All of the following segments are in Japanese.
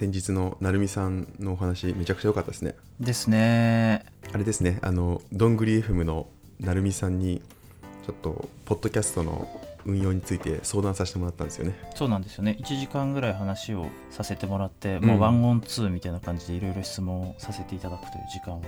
先日の成美さんのお話めちゃくちゃ良かったですね。ですね。あれですねあのどんぐり FM の成美さんにちょっとポッドキャストの運用について相談させてもらったんですよね。そうなんですよね。1時間ぐらい話をさせてもらって、うん。もうワンオンツーみたいな感じでいろいろ質問をさせていただくという時間を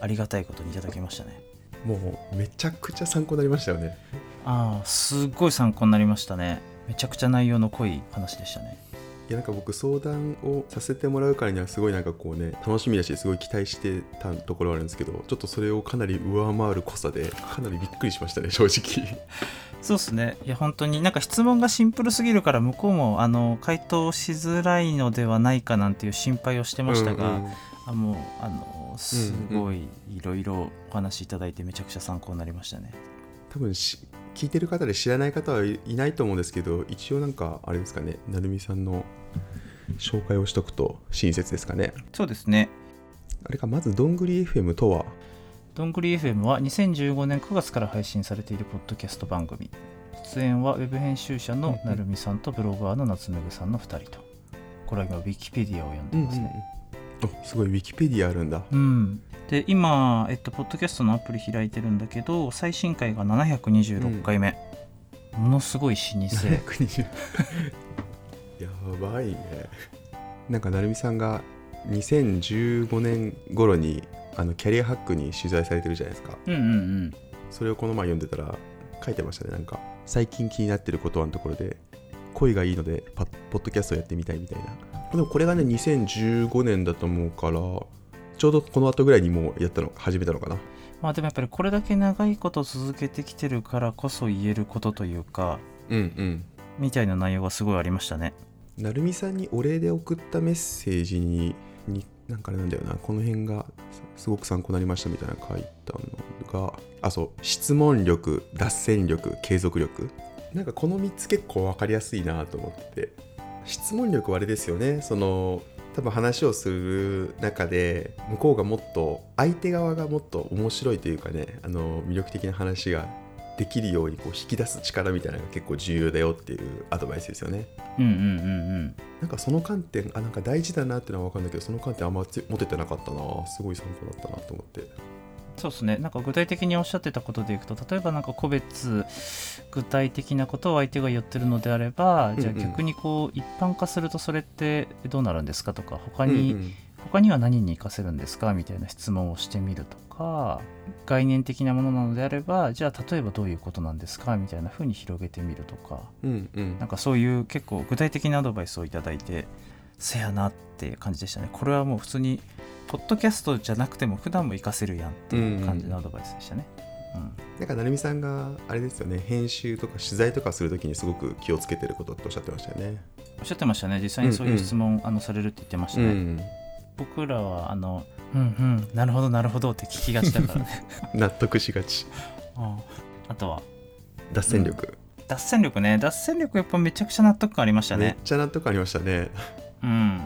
ありがたいことにいただきましたね。もうめちゃくちゃ参考になりましたよね。ああすっごい参考になりましたね。めちゃくちゃ内容の濃い話でしたね。いやなんか僕相談をさせてもらうからにはすごいなんかこうね楽しみだしすごい期待してたところはあるんですけどちょっとそれをかなり上回る濃さでかなりびっくりしましたね正直。そうですね。いや本当になんか質問がシンプルすぎるから向こうもあの回答しづらいのではないかなんていう心配をしてましたが、うんうん。あもうあのすごいいろいろお話しいただいてめちゃくちゃ参考になりましたね。多分し聞いてる方で知らない方はいいないと思うんですけど一応なんかあれですかね成美さんの紹介をしとくと親切ですかね。そうですね。あれかまずどんぐり FM とは？どんぐり FM は2015年9月から配信されているポッドキャスト番組。出演はウェブ編集者のなるみさんとブロガーの夏目ぐさんの2人と。これは今ウィキペディアを読んでますね、あすごいウィキペディアあるんだ。うん、で今、えっと、ポッドキャストのアプリ開いてるんだけど最新回が726回目、ものすごい老舗。720 やばいね。なんか成美さんが2015年頃にあのキャリアハックに取材されてるじゃないですか。うんうんうん。それをこの前読んでたら書いてましたね。なんか最近気になってることのところで恋がいいのでパポッドキャストやってみたいみたいなでもこれがね2015年だと思うからちょうどこの後ぐらいにもうやったの始めたのかな。まあでもやっぱりこれだけ長いこと続けてきてるからこそ言えることというかうんうん。みたいな内容がすごいありましたね。成美さんにお礼で送ったメッセージにになんかあれなんだよな。この辺がすすごく参考になりましたみたいなの書いたのがあそう質問力脱線力継続力。なんかこの3つ結構分かりやすいなと思ってて質問力はあれですよね。その多分話をする中で向こうがもっと相手側がもっと面白いというかねあの魅力的な話ができるようにこう引き出す力みたいなのが結構重要だよっていうアドバイスですよね。うんうんうんうん。なんかその観点あなんか大事だなっていうのは分かるんだけどその観点あんまつ持ててなかったな。すごい参考だったなと思ってそうですね。なんか具体的におっしゃってたことでいくと例えばなんか個別具体的なことを相手が言ってるのであればじゃあうん。うん逆にこう一般化するとそれってどうなるんですかとか他に、うんうん。他には何に活かせるんですかみたいな質問をしてみるとか概念的なものなのであればじゃあ例えばどういうことなんですかみたいな風に広げてみるとか。うんうん。なんかそういう結構具体的なアドバイスをいただいてせやなっていう感じでしたね。これはもう普通にポッドキャストじゃなくても普段も活かせるやんっていう感じのアドバイスでしたね、うん。なんか成美さんがあれですよね。編集とか取材とかするときにすごく気をつけてることっておっしゃってましたよね。おっしゃってましたね。実際にそういう質問、あのされるって言ってましたね、うん、僕らはあのうんうんなるほどなるほどって聞きがちだからね。納得しがち。うん。あとは脱線力、脱線力ね。脱線力やっぱめちゃくちゃ納得感ありましためっねちゃ納得ありましたね。うん。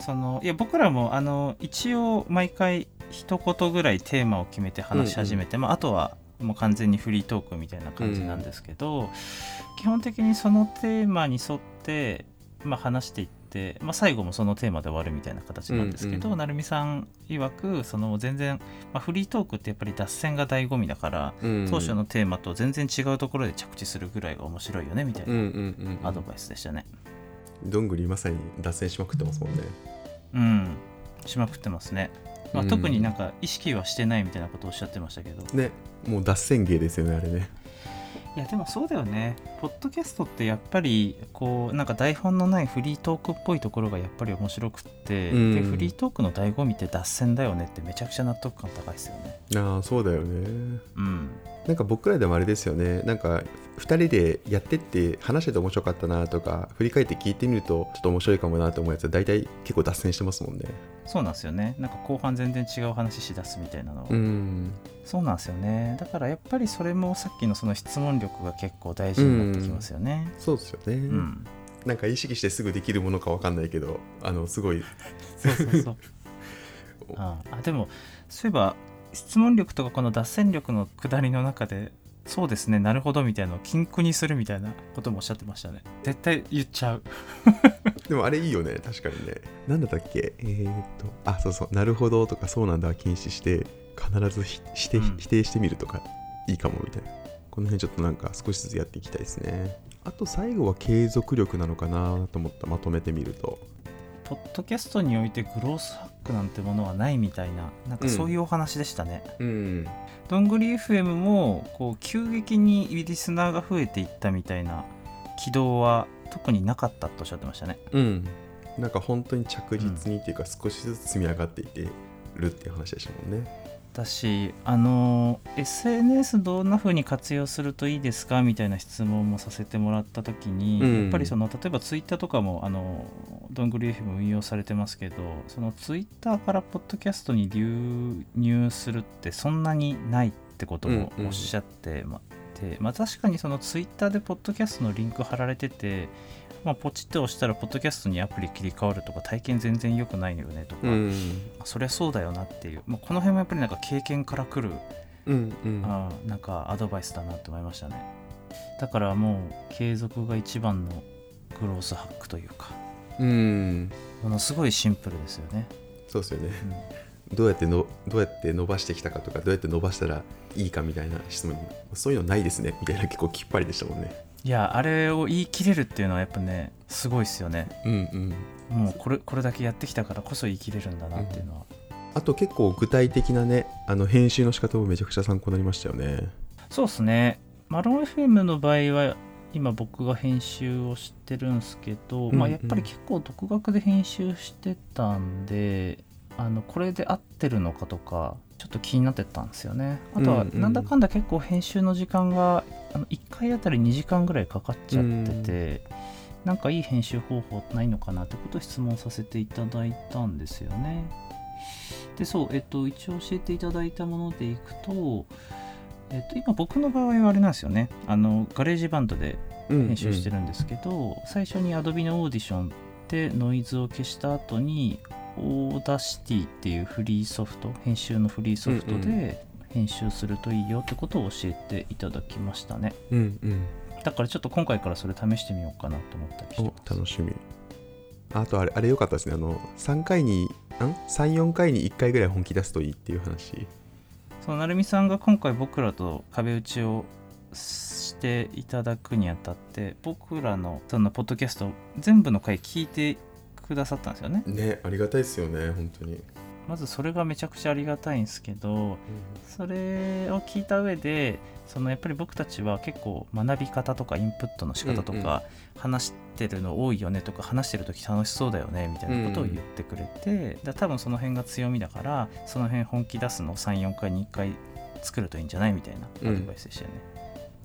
そのいや僕らもあの一応毎回一言ぐらいテーマを決めて話し始めて、まあ、あとはもう完全にフリートークみたいな感じなんですけど、基本的にそのテーマに沿って、まあ、話していって、まあ、最後もそのテーマで終わるみたいな形なんですけど、うん成美さん曰くその全然、まあ、フリートークってやっぱり脱線が醍醐味だから、うん。当初のテーマと全然違うところで着地するぐらいが面白いよねみたいうんうなんうん。アドバイスでしたね。どんぐりまさに脱線しまくってますもんね。うん、しまくってますね。まあ、うん特になんか意識はしてないみたいなことをおっしゃってましたけど、ねもう脱線芸ですよねあれね。いやでもそうだよねポッドキャストってやっぱりこうなんか台本のないフリートークっぽいところがやっぱり面白くって、うんでフリートークの醍醐味って脱線だよねってめちゃくちゃ納得感高いですよねああそうだよね。うんなんか僕らでもあれですよね。なんか2人でやってって話してて面白かったなとか振り返って聞いてみるとちょっと面白いかもなと思うやつは大体結構脱線してますもんね。そうなんですよね。なんか後半全然違う話しだすみたいなの。は、うん。そうなんですよね。だからやっぱりそれもさっきのその質問力が結構大事になってきますよね。そうですよね、うん、なんか意識してすぐできるものかわかんないけどあのすごい。そうそうそう。ああでもそういえば質問力とかこの脱線力の下りの中でそうですねなるほどみたいなのを禁句にするみたいなこともおっしゃってましたね。絶対言っちゃう。でもあれいいよね確かにね。なんだったっけ？えー、っとあそうそうなるほどとかそうなんだは禁止して必ずひして、うん。否定してみるとかいいかもみたいな。この辺ちょっとなんか少しずつやっていきたいですね。あと最後は継続力なのかなと思ったまとめてみるとポッドキャストにおいてグロースハックなんてものはないみたいななんかそういうお話でしたね、うん。どんぐり FM もこう急激にリスナーが増えていったみたいな軌道は特になかったとおっしゃってましたね。うん。なんか本当に着実にっていうか少しずつ積み上がっていってるっていう話でしたもんねだしあの SNS どんな風に活用するといいですか？みたいな質問もさせてもらった時に、うん。やっぱりその例えばツイッターとかもあのどんぐり FM 運用されてますけどそのツイッターからポッドキャストに流入するってそんなにないってことをおっしゃってまて、まあ、確かにそのツイッターでポッドキャストのリンク貼られてて、まあ、ポチッと押したらポッドキャストにアプリ切り替わるとか体験全然良くないよねとか、うん。そりゃそうだよなっていう、まあ、この辺もやっぱりなんか経験から来るうんうん。あーなんかアドバイスだなって思いましたね。だからもう継続が一番のグロースハックというか。うん。ものすごいシンプルですよね、そうですよね。うんどうやってのどうやって伸ばしてきたかとかどうやって伸ばしたらいいかみたいな質問。にそういうのないですね。みたいな結構きっぱりでしたもんね。いやあれを言い切れるっていうのはやっぱねすごいですよね。うんうん。もうこれこれだけやってきたからこそ言い切れるんだなっていうのは、あと結構具体的なねあの編集の仕方もめちゃくちゃ参考になりましたよね。そうですね。マロン FM の場合は今僕が編集をしてるんですけど、うん。まあ、やっぱり結構独学で編集してたんであのこれで合ってるのかとかちょっと気になってたんですよね。あとはうんうん。なんだかんだ結構編集の時間があの1回あたり2時間ぐらいかかっちゃってて、なんかいい編集方法ないのかなってことを質問させていただいたんですよね。でそうえっと一応教えていただいたものでいくとえっと、今僕の場合はあれなんですよね。あの GarageBand で編集してる、るんですけど、最初に Adobe のオーディションでノイズを消した後に Audacity っていうフリーソフト編集のフリーソフトで編集するといいよってことを教えていただきましたね。うんうん。だからちょっと今回からそれ試してみようかなと思ったりしておます。楽しみ。あとあれあれ良かったですね。あの3回にん？34回に1回ぐらい本気出すといいっていう話。そう成美さんが今回僕らと壁打ちをしていただくにあたって僕らのそのポッドキャスト全部の回聞いてくださったんですよね。ねありがたいですよね本当に、まずそれがめちゃくちゃありがたいんですけどそれを聞いた上でそのやっぱり僕たちは結構学び方とかインプットの仕方とうんうん。か話してるの多いよねとか話してる時楽しそうだよねみたいなことを言ってくれて、だ多分その辺が強みだからその辺本気出すのを34回に1回作るといいんじゃないみたいなアドバイスでしたよね。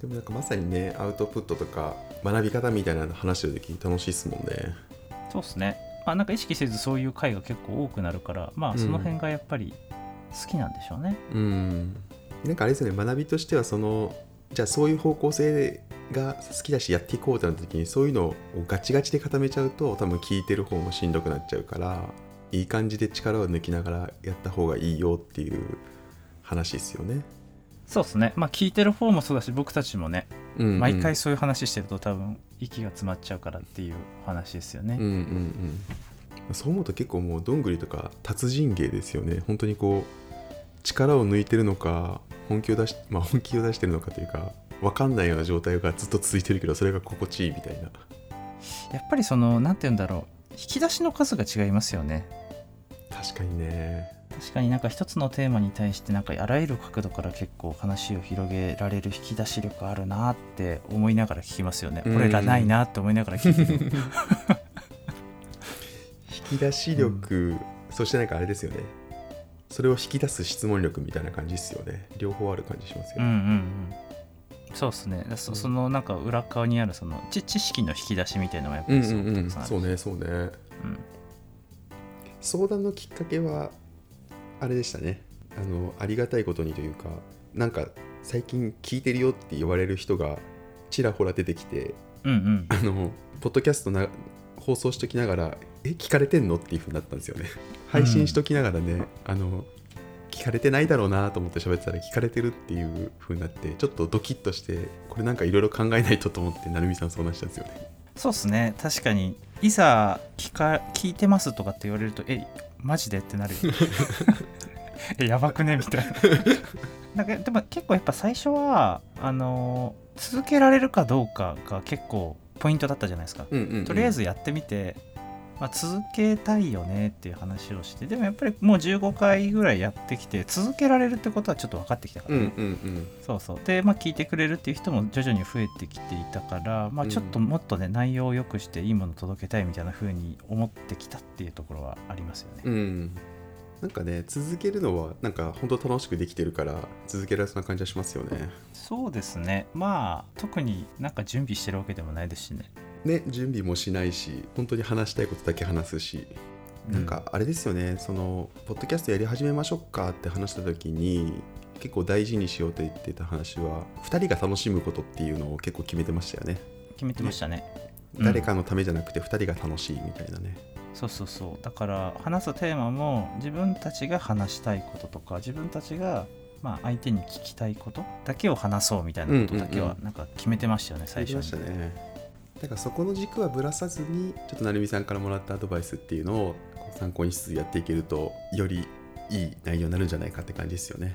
でもなんかまさにねアウトプットとか学び方みたいなの話してる時楽しいですもんね。そうっすね。まあなんか意識せずそういう回が結構多くなるからまあその辺がやっぱり好きなんでしょうね。うんなんかあれですよね学びとしてはそのじゃあそういう方向性が好きだしやっていこうってなった時にそういうのをガチガチで固めちゃうと多分聞いてる方もしんどくなっちゃうからいい感じで力を抜きながらやった方がいいよっていう話ですよね。そうですね。まあ聞いてる方もそうだし僕たちもねうんうん毎回そういう話してると多分息が詰まっちゃうからっていうお話ですよね。うんうんうんそう思うと結構もうどんぐりとか達人芸ですよね本当にこう力を抜いてるのか本気を出し、まあ、本気を出してるのかというか分かんないような状態がずっと続いてるけどそれが心地いいみたいなやっぱりその何て言うんだろう引き出しの数が違いますよね。確かにね確かになんか一つのテーマに対してなんかあらゆる角度から結構話を広げられる引き出し力あるなって思いながら聞きますよね。うんこれらないなって思いながら聞くけど。引き出し力、そしてなんかあれですよねそれを引き出す質問力みたいな感じですよね両方ある感じしますようんうんね、うん。そうですね。そうんそのなんか裏側にあるその知知識の引き出しみたいなのがやっぱうん、りすごくある。そうねそうねうん相談のきっかけはあれでしたね。あのありがたいことにというかなんか最近聞いてるよって言われる人がちらほら出てきてうんうん。あのポッドキャストな放送しときながらえ聞かれてんのっていうふうになったんですよね。配信しときながらね、あの聞かれてないだろうなと思って喋ってたら聞かれてるっていう風になってちょっとドキッとしてこれなんかいろいろ考えないとと思って成美さんそうなしたんですよね。そうっすね。確かにいざ聞か聞いてますとかって言われるとえマジでってなるよ。えやばくね？みたいな。だからでも結構やっぱ最初はあの続けられるかどうかが結構ポイントだったじゃないですか、うんうんうん。とりあえずやってみて、まあ、続けたいよねっていう話をしてでもやっぱりもう15回ぐらいやってきて続けられるってことはちょっと分かってきたから、うんうんうん。そうそう。で、まあ、聞いてくれるっていう人も徐々に増えてきていたから、まあ、ちょっともっとね、内容を良くしていいものを届けたいみたいな風に思ってきたっていうところはありますよね。うん。なんかね続けるのはなんか本当楽しくできてるから続けられそうな感じはしますよね。そうですね。まあ特になんか準備してるわけでもないですしね。ね準備もしないし本当に話したいことだけ話すしなんかあれですよね、そのポッドキャストやり始めましょうかって話した時に結構大事にしようと言ってた話は2人が楽しむことっていうのを結構決めてましたよね、決めてましたね。うん誰かのためじゃなくて2人が楽しいみたいなね。そうそうそう。だから話すテーマも自分たちが話したいこととか自分たちがまあ相手に聞きたいことだけを話そうみたいなことだけうんうんうはなんか決めてましたよね、最最初に。初ましたねだからそこの軸はぶらさずにちょっと成美さんからもらったアドバイスっていうのを参考にしつつやっていけるとよりいい内容になるんじゃないかって感じですよね。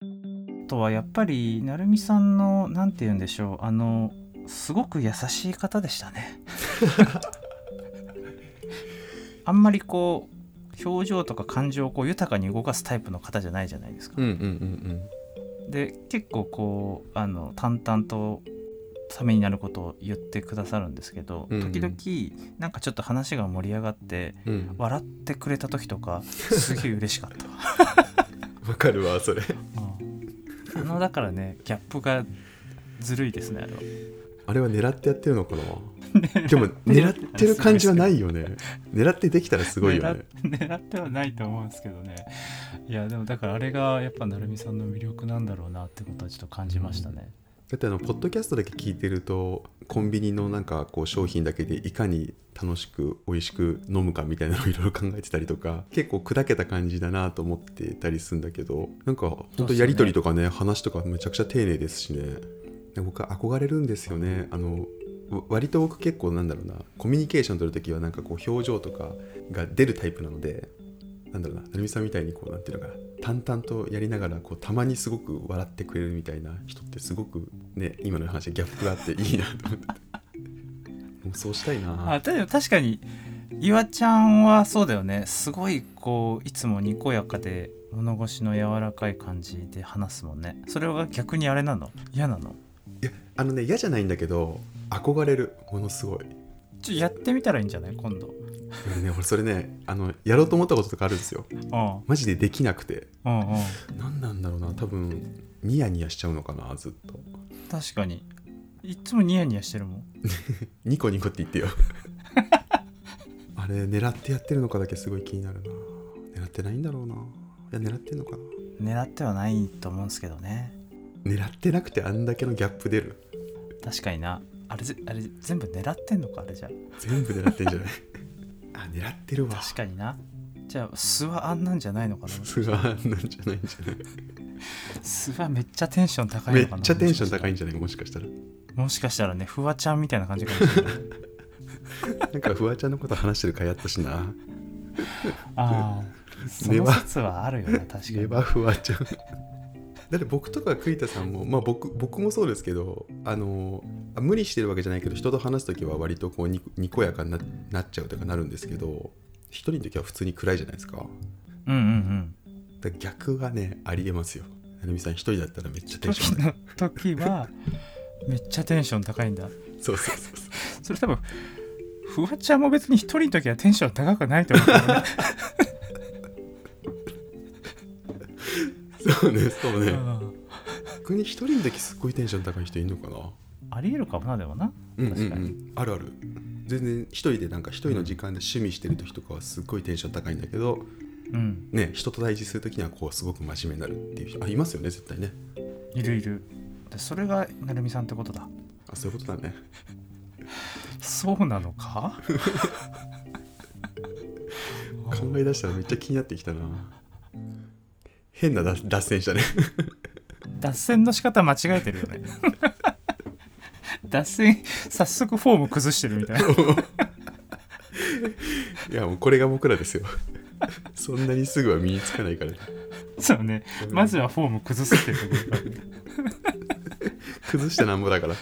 あとはやっぱり成美さんのなんて言うんでしょうあのすごく優しい方でしたね。あんまりこう表情とか感情をこう豊かに動かすタイプの方じゃないじゃないですか。うんうんうんで結構こうあの淡々とためになることを言ってくださるんですけど、うんうん。時々なんかちょっと話が盛り上がってうん。うん笑ってくれた時とか すげえ嬉しかった。わ、わかるわそれ。うん。あのだからねギャップがずるいですねあれは。あれは狙ってやってるのかな でも狙ってる感じはないよね。狙ってできたらすごいよね。狙狙ってはないと思うんですけどね。いやでもだからあれがやっぱ成美さんの魅力なんだろうなってことはちょっと感じましたね、だってあのポッドキャストだけ聞いてるとコンビニのなんかこう商品だけでいかに楽しく美味しく飲むかみたいなのをいろいろ考えてたりとか 結構砕けた感じだなと思ってたりするんだけどなんか本当やり取りとかね話とかめちゃくちゃ丁寧ですしね。僕は憧れるんですよね。あのわ割と僕結構なんだろうなコミュニケーション取るときはなんかこう表情とかが出るタイプなのでなんだろうな成美さんみたいにこうなんていうのかな淡々とやりながらこうたまにすごく笑ってくれるみたいな人ってすごくね今の話でギャップがあっていいなと思って もうそうしたいな。あでも確かに岩ちゃんはそうだよね。すごいこういつもにこやかで物腰の柔らかい感じで話すもんね。それは逆にあれなの？嫌なの？いやあのね嫌じゃないんだけど憧れるものすごい。ちょやってみたらいいんじゃない？今度。俺ね俺それねあのやろうと思ったこととかあるんですよ。うん。マジでできなくて。うんうん。何なんだろうな多分ニヤニヤしちゃうのかなずっと。確かに。いつもニヤニヤしてるもん。ニコニコって言ってよ。あれ狙ってやってるのかだけすごい気になるな。狙ってないんだろうな。いや狙ってんのかな。狙ってはないと思うんですけどね。狙ってなくてあんだけのギャップ出る。確かになあれぜあれ全部狙ってんのかあれじゃ。全部狙ってんじゃない？あ狙ってるわ。確かにな。じゃあ素はあんなんじゃないのかな？それはなんじゃないんじゃない？素はめっちゃテンション高いめっのかな？ちゃテンション高いいんじゃない？もしかしたら。もしかしたらねフワちゃんみたいな感じかもしれない。なんかフワちゃんのこと話してる回あったしな。ああその説はあるよね確かに。ネバフワちゃんだって僕とか栗田さんもまあ僕僕もそうですけどあのあ無理してるわけじゃないけど人と話す時は割とこうににこやかにななっちゃうとかなるんですけど一人の時は普通に暗いじゃないですか。うんうんうん。だ逆はねありえますよ。成美さん一人だったらめっちゃテンション時の時はめっちゃテンション高いんだ。そうそうそうそう。それ多分フワちゃんも別に一人の時はテンション高くないと思うそうねそうね。うん。逆に一人の時すっごいテンション高い人いるのかな？ありえるかもなでもな。うんうんう確かんあるある。全然一人でなんか一人の時間で趣味してる時とかはすっごいテンション高いんだけどうん。ね人と対峙する時にはこうすごく真面目になるっていう人あいますよね絶対ね。いるいる。でそれが成美さんってことだ。あそういうことだね。そうなのか？考え出したらめっちゃ気になってきたな変な脱脱線したね。脱線の仕方間違えてるよね。脱線早速フォーム崩してるみたいな。いやもうこれが僕らですよ。そんなにすぐは身につかないから。そうね。まずはフォーム崩すっていうところから。崩してなんぼだから